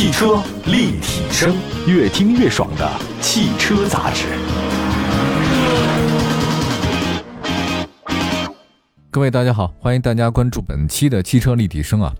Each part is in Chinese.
汽车立体声，越听越爽的汽车杂志。各位大家好，欢迎大家关注本期的汽车立体声啊。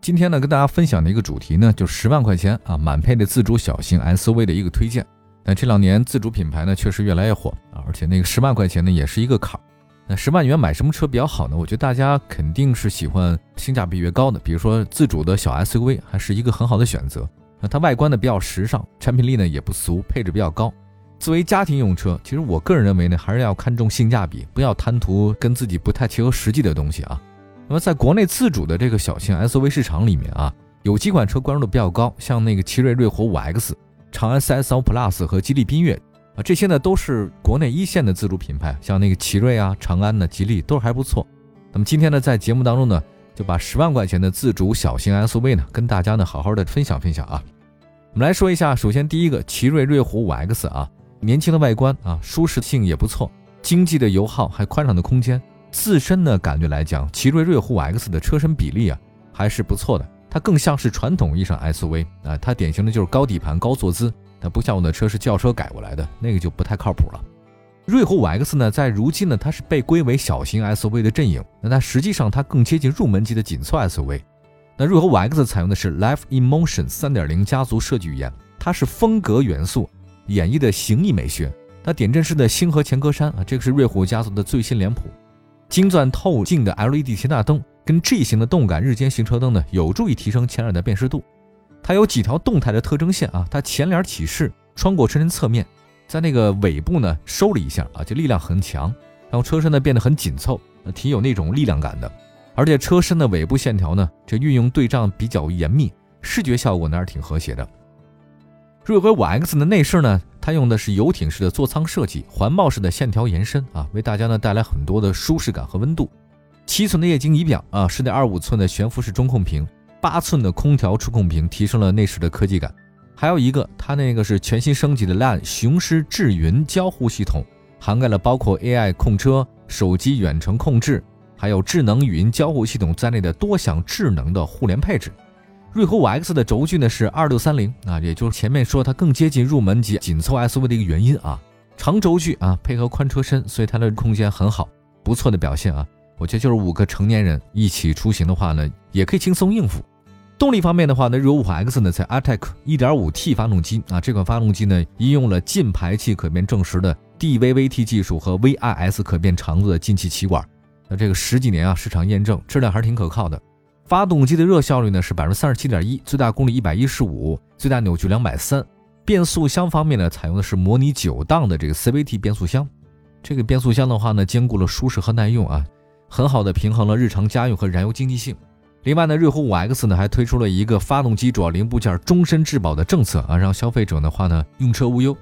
今天呢，跟大家分享的一个主题呢，就十万块钱啊满配的自主小型 SUV 的一个推荐。那这两年自主品牌呢，确实越来越火啊，而且那个十万块钱呢，也是一个坎儿。那十万元买什么车比较好呢？我觉得大家肯定是喜欢性价比越高的，比如说自主的小 SUV 还是一个很好的选择。那它外观呢比较时尚，产品力呢也不俗，配置比较高。作为家庭用车，其实我个人认为呢，还是要看重性价比，不要贪图跟自己不太切合实际的东西啊。那么在国内自主的这个小型 SUV 市场里面啊，有几款车关注度比较高，像那个奇瑞瑞虎 5X、长安 CS5 Plus 和吉利缤越。啊，这些呢都是国内一线的自主品牌，像那个奇瑞啊、长安呢、吉利都还不错。那么今天呢，在节目当中呢，就把十万块钱的自主小型 SUV 呢，跟大家呢好好的分享分享啊。我们来说一下，首先第一个奇瑞瑞虎 5X 啊，年轻的外观啊，舒适性也不错，经济的油耗还宽敞的空间，自身呢感觉来讲，奇瑞瑞虎 5X 的车身比例啊还是不错的，它更像是传统意义上 SUV 啊，它典型的就是高底盘、高坐姿。那不像我的车是轿车改过来的，那个就不太靠谱了。瑞虎 5X 呢，在如今呢，它是被归为小型 SUV 的阵营。那它实际上它更接近入门级的紧凑 SUV。那瑞虎 5X 采用的是 Life in Motion 3.0家族设计语言，它是风格元素演绎的形意美学。那点阵式的星河前格栅啊，这个是瑞虎家族的最新脸谱。晶钻透镜的 LED 前大灯跟 G 型的动感日间行车灯呢，有助于提升前脸的辨识度。它有几条动态的特征线啊，它前脸起势穿过车身侧面，在那个尾部呢收了一下啊，就力量很强，然后车身呢变得很紧凑，挺有那种力量感的，而且车身的尾部线条呢，这运用对仗比较严密，视觉效果呢是挺和谐的。瑞虎 5X 的内饰呢，它用的是游艇式的座舱设计，环抱式的线条延伸啊，为大家呢带来很多的舒适感和温度。七寸的液晶仪表啊，十点二五寸的悬浮式中控屏。八寸的空调触控屏提升了内饰的科技感，还有一个，它那个是全新升级的 LAN 雄狮智云交互系统，涵盖了包括 AI 控车、手机远程控制，还有智能语音交互系统在内的多项智能的互联配置。瑞虎 5X 的轴距呢是二六三零啊，也就是前面说它更接近入门级紧凑 SUV 的一个原因啊。长轴距啊，配合宽车身，所以它的空间很好，不错的表现啊。我觉得就是五个成年人一起出行的话呢，也可以轻松应付。动力方面的话呢，瑞虎 X 呢在 Atec 1.5T 发动机啊，这款发动机呢应用了进排气可变正时的 DVVT 技术和 VIS 可变长度的进气气管。那这个十几年啊，市场验证质量还是挺可靠的。发动机的热效率呢是百分之三十七点一，最大功率一百一十五，最大扭矩两百三。变速箱方面呢，采用的是模拟九档的这个 CVT 变速箱。这个变速箱的话呢，兼顾了舒适和耐用啊，很好的平衡了日常家用和燃油经济性。另外呢，瑞虎 5X 呢还推出了一个发动机主要零部件终身质保的政策啊，让消费者的话呢用车无忧。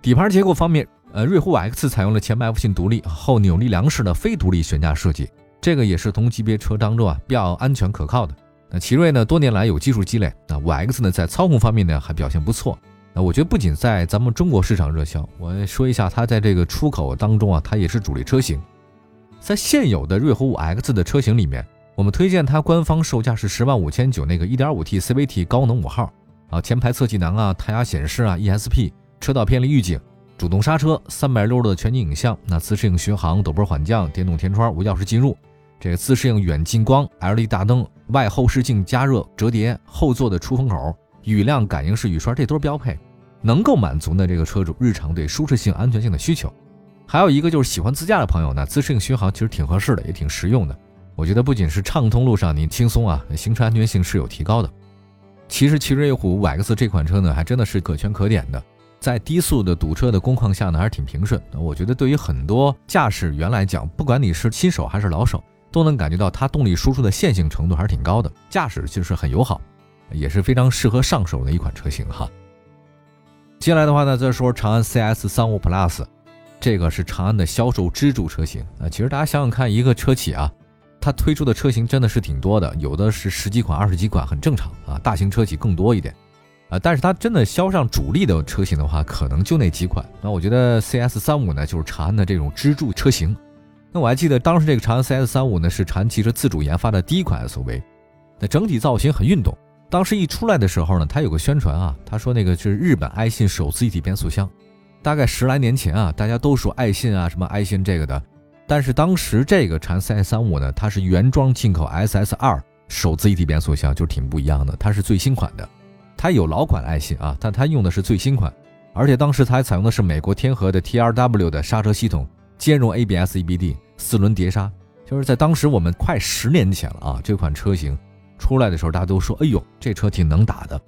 底盘结构方面，呃，瑞虎 5X 采用了前麦弗逊独立后扭力梁式的非独立悬架设计，这个也是同级别车当中啊比较安全可靠的。那奇瑞呢多年来有技术积累，那 5X 呢在操控方面呢还表现不错。那我觉得不仅在咱们中国市场热销，我说一下它在这个出口当中啊，它也是主力车型。在现有的瑞虎 5X 的车型里面。我们推荐它官方售价是十万五千九，那个 1.5T CVT 高能五号啊，前排侧气囊啊，胎压显示啊，ESP 车道偏离预警，主动刹车，三百六十度的全景影像，那自适应巡航，陡坡缓降，电动天窗，无钥匙进入，这个自适应远近光，LED 大灯，外后视镜加热折叠，后座的出风口，雨量感应式雨刷，这都是标配，能够满足呢这个车主日常对舒适性、安全性的需求。还有一个就是喜欢自驾的朋友呢，自适应巡航其实挺合适的，也挺实用的。我觉得不仅是畅通路上你轻松啊，行车安全性是有提高的。其实奇瑞虎 5X 这款车呢，还真的是可圈可点的，在低速的堵车的工况下呢，还是挺平顺。我觉得对于很多驾驶员来讲，不管你是新手还是老手，都能感觉到它动力输出的线性程度还是挺高的，驾驶其实很友好，也是非常适合上手的一款车型哈。接下来的话呢，再说长安 CS35 Plus，这个是长安的销售支柱车型啊。其实大家想想看，一个车企啊。它推出的车型真的是挺多的，有的是十几款、二十几款，很正常啊。大型车企更多一点，啊，但是它真的销上主力的车型的话，可能就那几款。那我觉得 CS 三五呢，就是长安的这种支柱车型。那我还记得当时这个长安 CS 三五呢，是长安汽车自主研发的第一款 SUV。那整体造型很运动，当时一出来的时候呢，它有个宣传啊，他说那个是日本爱信首次一体变速箱。大概十来年前啊，大家都说爱信啊什么爱信这个的，但是当时这个长安 CS 三五呢，它是原装进口 SS 二手自一体变速箱，就挺不一样的。它是最新款的，它有老款爱信啊，但它用的是最新款，而且当时它还采用的是美国天河的 TRW 的刹车系统，兼容 ABS、EBD 四轮碟刹。就是在当时我们快十年前了啊，这款车型出来的时候，大家都说，哎呦，这车挺能打的。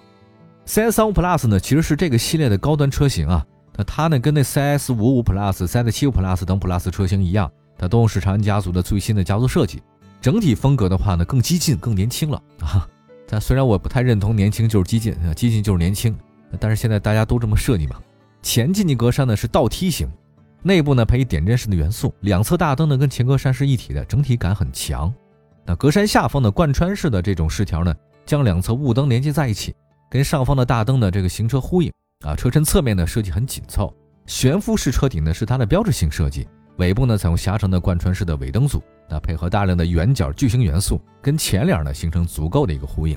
CS 三五 Plus 呢，其实是这个系列的高端车型啊。那它呢，跟那 CS 五五 Plus、CS 七五 Plus 等 Plus 车型一样，都是长安家族的最新的家族设计。整体风格的话呢，更激进、更年轻了啊。但虽然我不太认同年轻就是激进，激进就是年轻，但是现在大家都这么设计嘛。前进气格栅呢是倒梯形，内部呢配以点阵式的元素，两侧大灯呢跟前格栅是一体的，整体感很强。那格栅下方的贯穿式的这种饰条呢，将两侧雾灯连接在一起，跟上方的大灯的这个行车呼应。啊，车身侧面呢设计很紧凑，悬浮式车顶呢是它的标志性设计，尾部呢采用狭长的贯穿式的尾灯组，那配合大量的圆角巨型元素，跟前脸呢形成足够的一个呼应。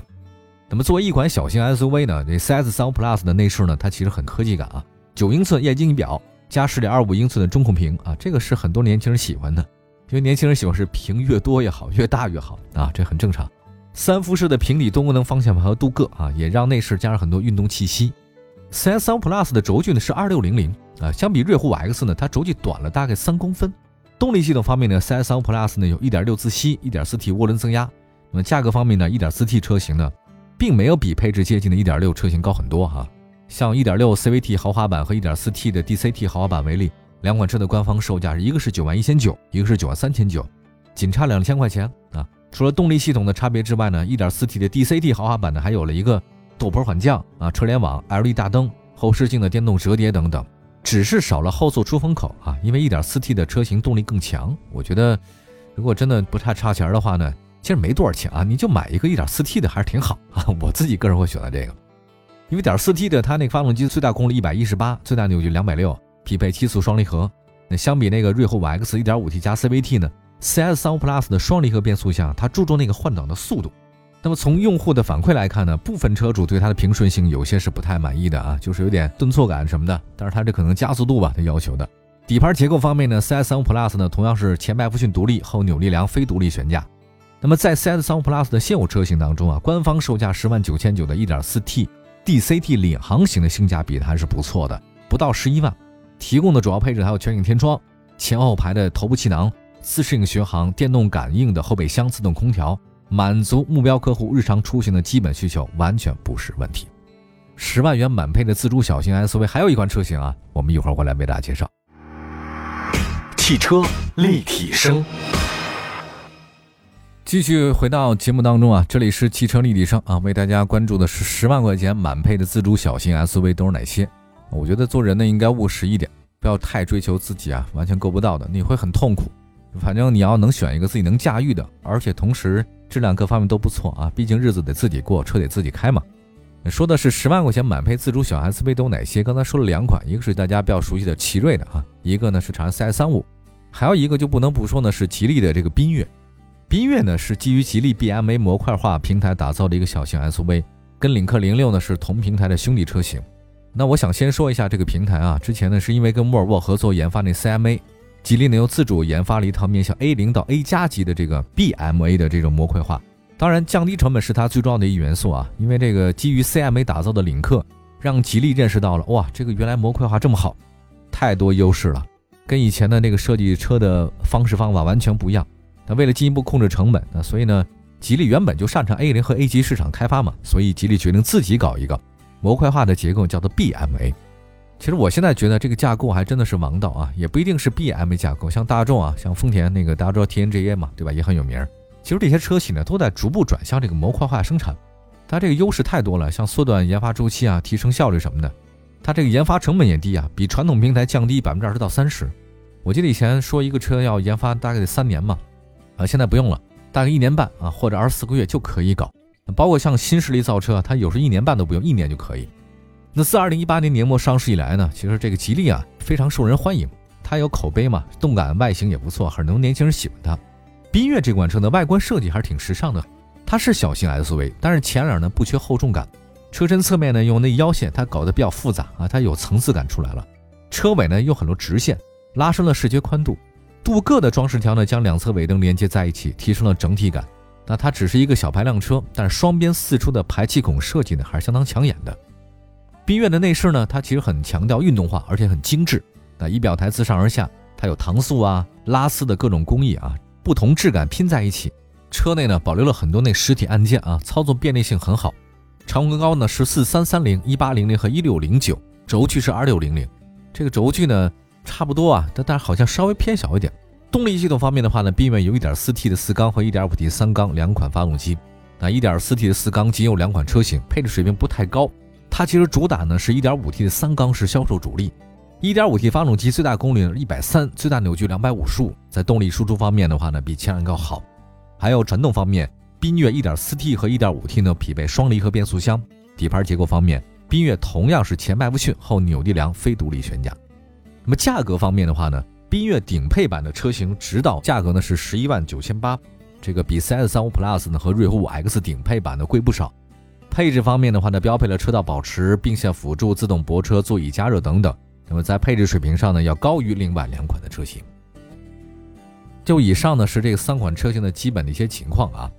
那么作为一款小型 SUV 呢，这 CS35 Plus 的内饰呢，它其实很科技感啊，九英寸液晶仪表加十点二五英寸的中控屏啊，这个是很多年轻人喜欢的，因为年轻人喜欢是屏越多越好，越大越好啊，这很正常。三辐式的平底多功能方向盘和镀铬啊，也让内饰加上很多运动气息。CS3 Plus 的轴距呢是二六零零啊，相比瑞虎 X 呢，它轴距短了大概三公分。动力系统方面呢，CS3 Plus 呢有一点六自吸、一点四 T 涡轮增压。那么价格方面呢，一点四 T 车型呢，并没有比配置接近的一点六车型高很多哈。像一点六 CVT 豪华版和一点四 T 的 DCT 豪华版为例，两款车的官方售价一个是九万一千九，一个是九万三千九，仅差两千块钱啊。除了动力系统的差别之外呢，一点四 T 的 DCT 豪华版呢还有了一个。陡坡缓降啊，车联网、LED 大灯、后视镜的电动折叠等等，只是少了后座出风口啊。因为 1.4T 的车型动力更强，我觉得如果真的不太差钱的话呢，其实没多少钱啊，你就买一个 1.4T 的还是挺好啊。我自己个人会选择这个，因为 1.4T 的它那个发动机最大功率一百一十八，最大扭矩两百六，匹配七速双离合。那相比那个锐虎 X 1.5T 加 CVT 呢，CS35 Plus 的双离合变速箱，它注重那个换挡的速度。那么从用户的反馈来看呢，部分车主对它的平顺性有些是不太满意的啊，就是有点顿挫感什么的。但是它这可能加速度吧，它要求的。底盘结构方面呢，CS35 Plus 呢同样是前麦弗逊独立，后扭力梁非独立悬架。那么在 CS35 Plus 的现有车型当中啊，官方售价十万九千九的 1.4T DCT 领航型的性价比还是不错的，不到十一万。提供的主要配置还有全景天窗、前后排的头部气囊、自适应巡航、电动感应的后备箱、自动空调。满足目标客户日常出行的基本需求，完全不是问题。十万元满配的自主小型 SUV，还有一款车型啊，我们一会儿会来为大家介绍。汽车立体声，继续回到节目当中啊，这里是汽车立体声啊，为大家关注的是十万块钱满配的自主小型 SUV 都是哪些？我觉得做人呢应该务实一点，不要太追求自己啊完全够不到的，你会很痛苦。反正你要能选一个自己能驾驭的，而且同时。质量各方面都不错啊，毕竟日子得自己过，车得自己开嘛。说的是十万块钱满配自主小 SUV 都有哪些？刚才说了两款，一个是大家比较熟悉的奇瑞的啊，一个呢是长安 CS35，还有一个就不能不说呢是吉利的这个缤越。缤越呢是基于吉利 BMA 模块化平台打造的一个小型 SUV，跟领克零六呢是同平台的兄弟车型。那我想先说一下这个平台啊，之前呢是因为跟沃尔沃合作研发那 CMA。吉利呢又自主研发了一套面向 A 零到 A 加级的这个 BMA 的这种模块化，当然降低成本是它最重要的一元素啊。因为这个基于 CMA 打造的领克，让吉利认识到了哇，这个原来模块化这么好，太多优势了，跟以前的那个设计车的方式方法完全不一样。那为了进一步控制成本，那所以呢，吉利原本就擅长 A 零和 A 级市场开发嘛，所以吉利决定自己搞一个模块化的结构，叫做 BMA。其实我现在觉得这个架构还真的是王道啊，也不一定是 BMA 架构，像大众啊，像丰田那个大家知道 TNGA 嘛，对吧？也很有名。其实这些车企呢都在逐步转向这个模块化生产，它这个优势太多了，像缩短研发周期啊，提升效率什么的，它这个研发成本也低啊，比传统平台降低百分之二十到三十。我记得以前说一个车要研发大概得三年嘛，啊，现在不用了，大概一年半啊，或者二十四个月就可以搞。包括像新势力造车，它有时候一年半都不用，一年就可以。那自二零一八年年末上市以来呢，其实这个吉利啊非常受人欢迎，它有口碑嘛，动感外形也不错，很多年轻人喜欢它。缤越这款车的外观设计还是挺时尚的，它是小型 SUV，但是前脸呢不缺厚重感，车身侧面呢用那腰线它搞得比较复杂啊，它有层次感出来了。车尾呢用很多直线拉伸了视觉宽度，镀铬的装饰条呢将两侧尾灯连接在一起，提升了整体感。那它只是一个小排量车，但是双边四出的排气孔设计呢还是相当抢眼的。缤越的内饰呢，它其实很强调运动化，而且很精致。那仪表台自上而下，它有搪塑啊、拉丝的各种工艺啊，不同质感拼在一起。车内呢保留了很多那实体按键啊，操作便利性很好。长宽高呢是四三三零、一八零零和一六零九，轴距是二六零零。这个轴距呢差不多啊，但但是好像稍微偏小一点。动力系统方面的话呢，缤越有一点四 T 的四缸和一点五 T 三缸两款发动机。那一点四 T 的四缸仅有两款车型，配置水平不太高。它其实主打呢是一点五 T 的三缸式销售主力，一点五 T 发动机最大功率呢一百三，最大扭矩两百五十五，在动力输出方面的话呢比前两个好。还有传动方面，缤越一点四 T 和一点五 T 呢匹配双离合变速箱。底盘结构方面，缤越同样是前麦弗逊后扭力梁非独立悬架。那么价格方面的话呢，缤越顶配版的车型指导价格呢是十一万九千八，这个比 CS 三五 Plus 呢和瑞虎五 X 顶配版的贵不少。配置方面的话呢，标配了车道保持、并线辅助、自动泊车、座椅加热等等。那么在配置水平上呢，要高于另外两款的车型。就以上呢是这三款车型的基本的一些情况啊。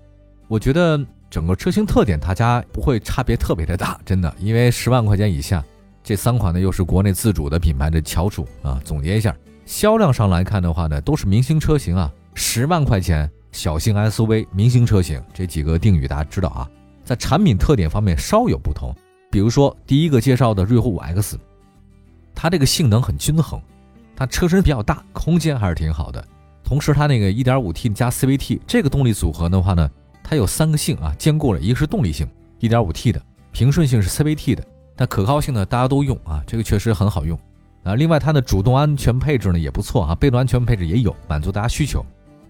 我觉得整个车型特点大家不会差别特别的大，真的，因为十万块钱以下，这三款呢又是国内自主的品牌的翘楚啊。总结一下，销量上来看的话呢，都是明星车型啊。十万块钱小型 SUV 明星车型这几个定语大家知道啊。在产品特点方面稍有不同，比如说第一个介绍的瑞虎五 X，它这个性能很均衡，它车身比较大，空间还是挺好的。同时，它那个 1.5T 加 CVT 这个动力组合的话呢，它有三个性啊，兼顾了一个是动力性，1.5T 的平顺性是 CVT 的，但可靠性呢大家都用啊，这个确实很好用啊。另外，它的主动安全配置呢也不错啊，被动安全配置也有，满足大家需求。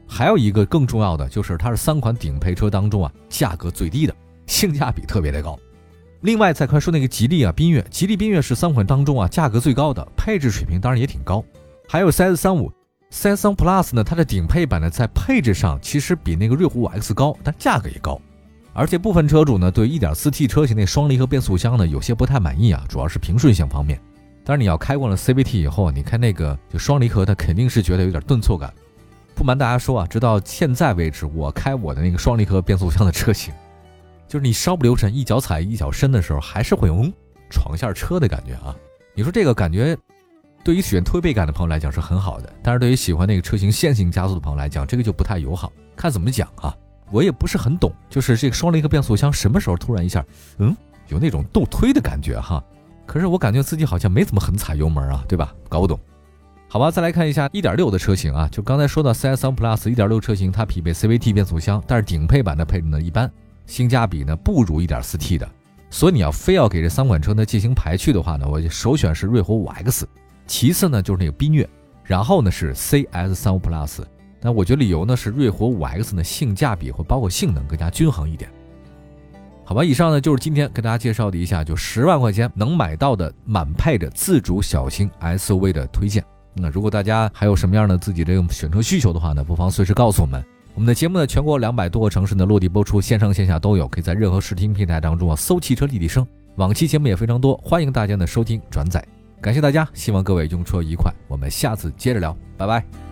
还有一个更重要的就是它是三款顶配车当中啊价格最低的。性价比特别的高，另外再快说那个吉利啊，缤越，吉利缤越是三款当中啊价格最高的，配置水平当然也挺高。还有 CS 三五，CS 三 Plus 呢，它的顶配版呢在配置上其实比那个瑞虎五 X 高，但价格也高。而且部分车主呢对 1.4T 车型那双离合变速箱呢有些不太满意啊，主要是平顺性方面。但是你要开惯了 CVT 以后，你看那个就双离合的肯定是觉得有点顿挫感。不瞒大家说啊，直到现在为止，我开我的那个双离合变速箱的车型。就是你稍不留神，一脚踩一脚深的时候，还是会嗯闯下车的感觉啊！你说这个感觉，对于喜欢推背感的朋友来讲是很好的，但是对于喜欢那个车型线性加速的朋友来讲，这个就不太友好。看怎么讲啊？我也不是很懂，就是这个双离合变速箱什么时候突然一下，嗯，有那种倒推的感觉哈？可是我感觉自己好像没怎么很踩油门啊，对吧？搞不懂。好吧，再来看一下1.6的车型啊，就刚才说到 CS3 Plus 1.6车型，它匹配 CVT 变速箱，但是顶配版的配置呢一般。性价比呢不如 1.4T 的，所以你要非要给这三款车呢进行排序的话呢，我就首选是瑞虎 5X，其次呢就是那个缤越，然后呢是 CS35 Plus。那我觉得理由呢是瑞虎 5X 呢性价比或包括性能更加均衡一点。好吧，以上呢就是今天跟大家介绍的一下就十万块钱能买到的满配的自主小型 SUV 的推荐。那如果大家还有什么样的自己的选车需求的话呢，不妨随时告诉我们。我们的节目呢，全国两百多个城市呢落地播出，线上线下都有，可以在任何视听平台当中啊搜“汽车立体声”。往期节目也非常多，欢迎大家的收听转载，感谢大家，希望各位用车愉快，我们下次接着聊，拜拜。